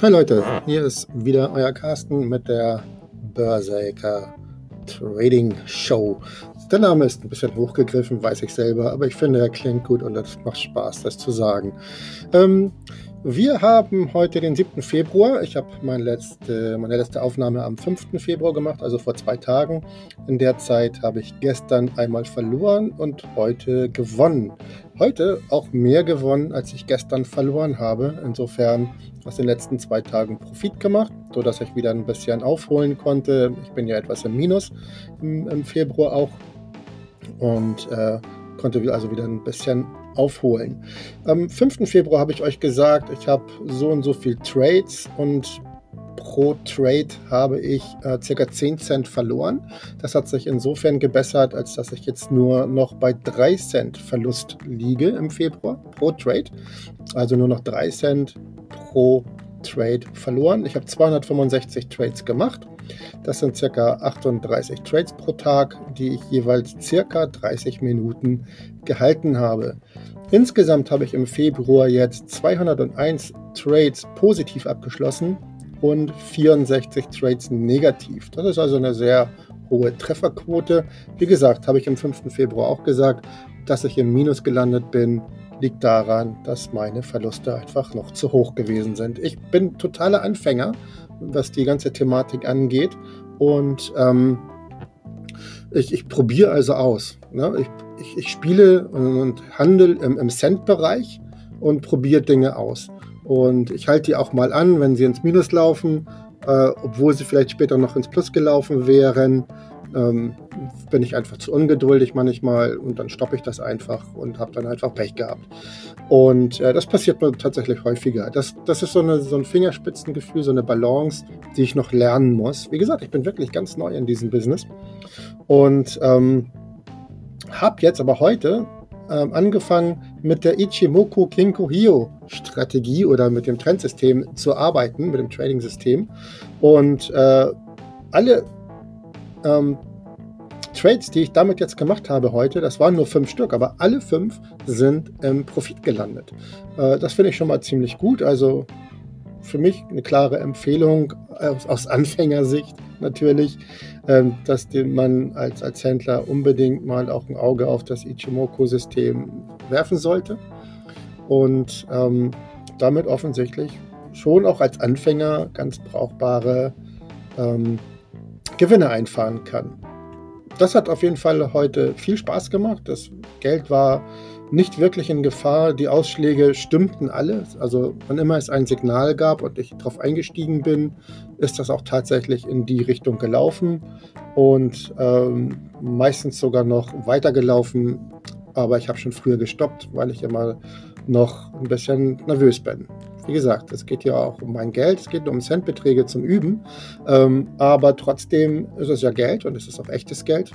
Hi Leute, hier ist wieder euer Carsten mit der Börseker Trading Show. Der Name ist ein bisschen hochgegriffen, weiß ich selber, aber ich finde, er klingt gut und es macht Spaß, das zu sagen. Ähm, wir haben heute den 7. Februar. Ich habe meine letzte, meine letzte Aufnahme am 5. Februar gemacht, also vor zwei Tagen. In der Zeit habe ich gestern einmal verloren und heute gewonnen. Heute auch mehr gewonnen, als ich gestern verloren habe. Insofern aus den letzten zwei Tagen Profit gemacht, sodass ich wieder ein bisschen aufholen konnte. Ich bin ja etwas im Minus im, im Februar auch und äh, konnte also wieder ein bisschen aufholen. Am 5. Februar habe ich euch gesagt, ich habe so und so viel Trades und pro Trade habe ich äh, ca. 10 Cent verloren. Das hat sich insofern gebessert, als dass ich jetzt nur noch bei 3 Cent Verlust liege im Februar pro Trade. Also nur noch 3 Cent pro Trade verloren. Ich habe 265 Trades gemacht. Das sind circa 38 Trades pro Tag, die ich jeweils circa 30 Minuten gehalten habe. Insgesamt habe ich im Februar jetzt 201 Trades positiv abgeschlossen und 64 Trades negativ. Das ist also eine sehr hohe Trefferquote. Wie gesagt, habe ich am 5. Februar auch gesagt, dass ich im Minus gelandet bin, liegt daran, dass meine Verluste einfach noch zu hoch gewesen sind. Ich bin totaler Anfänger was die ganze Thematik angeht. Und ähm, ich, ich probiere also aus. Ne? Ich, ich, ich, spiele und handle im, im Cent-Bereich und probiere Dinge aus. Und ich halte die auch mal an, wenn sie ins Minus laufen, äh, obwohl sie vielleicht später noch ins Plus gelaufen wären ähm, bin ich einfach zu ungeduldig manchmal und dann stoppe ich das einfach und habe dann einfach Pech gehabt. Und äh, das passiert mir tatsächlich häufiger. Das, das ist so, eine, so ein Fingerspitzengefühl, so eine Balance, die ich noch lernen muss. Wie gesagt, ich bin wirklich ganz neu in diesem Business und ähm, habe jetzt aber heute ähm, angefangen mit der Ichimoku Kinko Hio Strategie oder mit dem Trendsystem zu arbeiten, mit dem Trading-System. Und äh, alle ähm, Trades, die ich damit jetzt gemacht habe heute, das waren nur fünf Stück, aber alle fünf sind im Profit gelandet. Äh, das finde ich schon mal ziemlich gut. Also für mich eine klare Empfehlung aus, aus Anfängersicht natürlich, ähm, dass man als, als Händler unbedingt mal auch ein Auge auf das Ichimoku-System werfen sollte und ähm, damit offensichtlich schon auch als Anfänger ganz brauchbare ähm, Gewinne einfahren kann. Das hat auf jeden Fall heute viel Spaß gemacht. Das Geld war nicht wirklich in Gefahr. Die Ausschläge stimmten alle. Also wann immer es ein Signal gab und ich darauf eingestiegen bin, ist das auch tatsächlich in die Richtung gelaufen und ähm, meistens sogar noch weitergelaufen. Aber ich habe schon früher gestoppt, weil ich immer noch ein bisschen nervös bin. Wie gesagt, es geht ja auch um mein Geld, es geht um Centbeträge zum Üben, ähm, aber trotzdem ist es ja Geld und es ist auch echtes Geld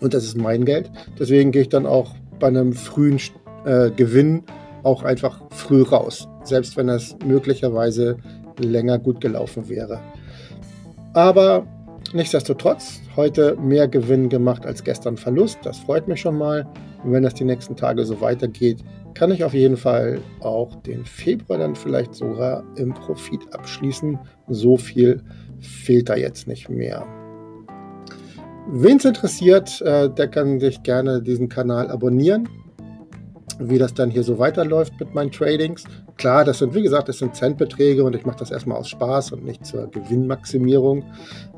und das ist mein Geld. Deswegen gehe ich dann auch bei einem frühen äh, Gewinn auch einfach früh raus, selbst wenn es möglicherweise länger gut gelaufen wäre. Aber nichtsdestotrotz, heute mehr Gewinn gemacht als gestern Verlust. Das freut mich schon mal. Und wenn das die nächsten Tage so weitergeht, kann ich auf jeden Fall auch den Februar dann vielleicht sogar im Profit abschließen. So viel fehlt da jetzt nicht mehr. Wen es interessiert, äh, der kann sich gerne diesen Kanal abonnieren, wie das dann hier so weiterläuft mit meinen Tradings. Klar, das sind, wie gesagt, das sind Centbeträge und ich mache das erstmal aus Spaß und nicht zur Gewinnmaximierung.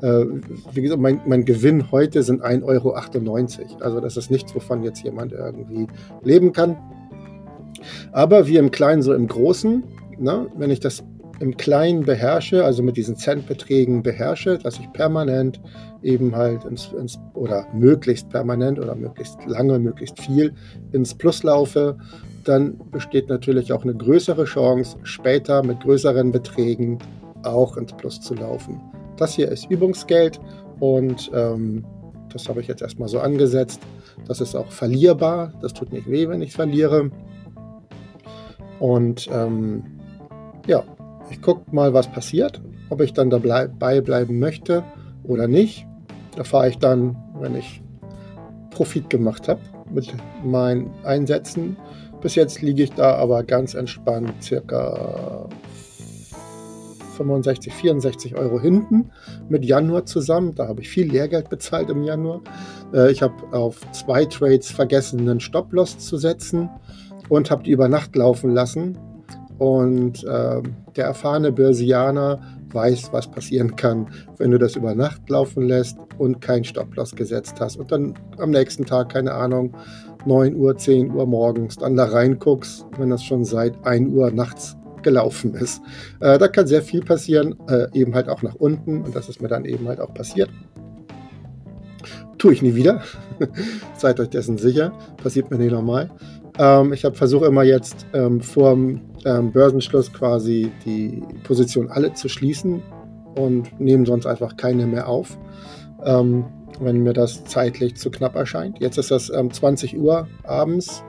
Äh, wie gesagt, mein, mein Gewinn heute sind 1,98 Euro. Also das ist nichts, wovon jetzt jemand irgendwie leben kann. Aber wie im Kleinen, so im Großen, ne? wenn ich das im Kleinen beherrsche, also mit diesen Centbeträgen beherrsche, dass ich permanent eben halt ins, ins, oder möglichst permanent oder möglichst lange, möglichst viel ins Plus laufe, dann besteht natürlich auch eine größere Chance, später mit größeren Beträgen auch ins Plus zu laufen. Das hier ist Übungsgeld und ähm, das habe ich jetzt erstmal so angesetzt. Das ist auch verlierbar. Das tut nicht weh, wenn ich verliere. Und ähm, ja, ich gucke mal, was passiert, ob ich dann dabei bleiben möchte oder nicht. Da fahre ich dann, wenn ich Profit gemacht habe mit meinen Einsätzen. Bis jetzt liege ich da aber ganz entspannt circa 65, 64 Euro hinten mit Januar zusammen. Da habe ich viel Lehrgeld bezahlt im Januar. Äh, ich habe auf zwei Trades vergessen, einen Stop-Loss zu setzen und habe die über Nacht laufen lassen. Und äh, der erfahrene Börsianer weiß, was passieren kann, wenn du das über Nacht laufen lässt und kein Stop-Loss gesetzt hast und dann am nächsten Tag, keine Ahnung, 9 Uhr, 10 Uhr morgens dann da reinguckst, wenn das schon seit 1 Uhr nachts gelaufen ist. Äh, da kann sehr viel passieren, äh, eben halt auch nach unten und das ist mir dann eben halt auch passiert. Tue ich nie wieder. Seid euch dessen sicher. Passiert mir nicht nochmal. Ähm, ich versuche immer jetzt ähm, vor dem ähm, Börsenschluss quasi die Position alle zu schließen und nehme sonst einfach keine mehr auf, ähm, wenn mir das zeitlich zu knapp erscheint. Jetzt ist das 20 Uhr abends.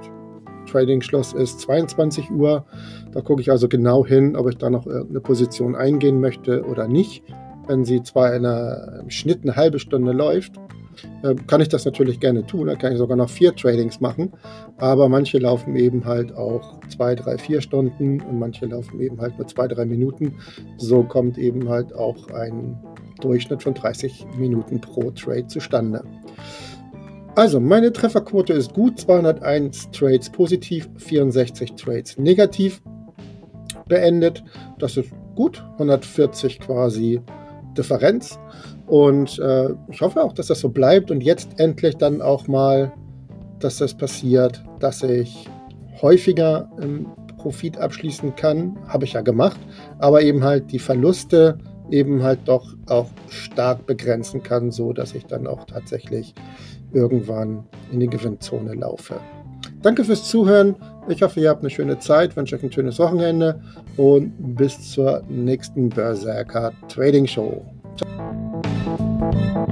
Trading-Schluss ist 22 Uhr. Da gucke ich also genau hin, ob ich da noch irgendeine Position eingehen möchte oder nicht. Wenn sie zwar in einer Schnitt eine halbe Stunde läuft, äh, kann ich das natürlich gerne tun. Da kann ich sogar noch vier Tradings machen. Aber manche laufen eben halt auch zwei, drei, vier Stunden und manche laufen eben halt nur zwei, drei Minuten. So kommt eben halt auch ein Durchschnitt von 30 Minuten pro Trade zustande. Also, meine Trefferquote ist gut. 201 Trades positiv, 64 Trades negativ beendet. Das ist gut. 140 quasi Differenz. Und äh, ich hoffe auch, dass das so bleibt und jetzt endlich dann auch mal, dass das passiert, dass ich häufiger im Profit abschließen kann. Habe ich ja gemacht, aber eben halt die Verluste eben halt doch auch stark begrenzen kann, so dass ich dann auch tatsächlich irgendwann in die Gewinnzone laufe. Danke fürs Zuhören. Ich hoffe, ihr habt eine schöne Zeit, wünsche euch ein schönes Wochenende und bis zur nächsten Berserker Trading Show. Ciao. Thank you.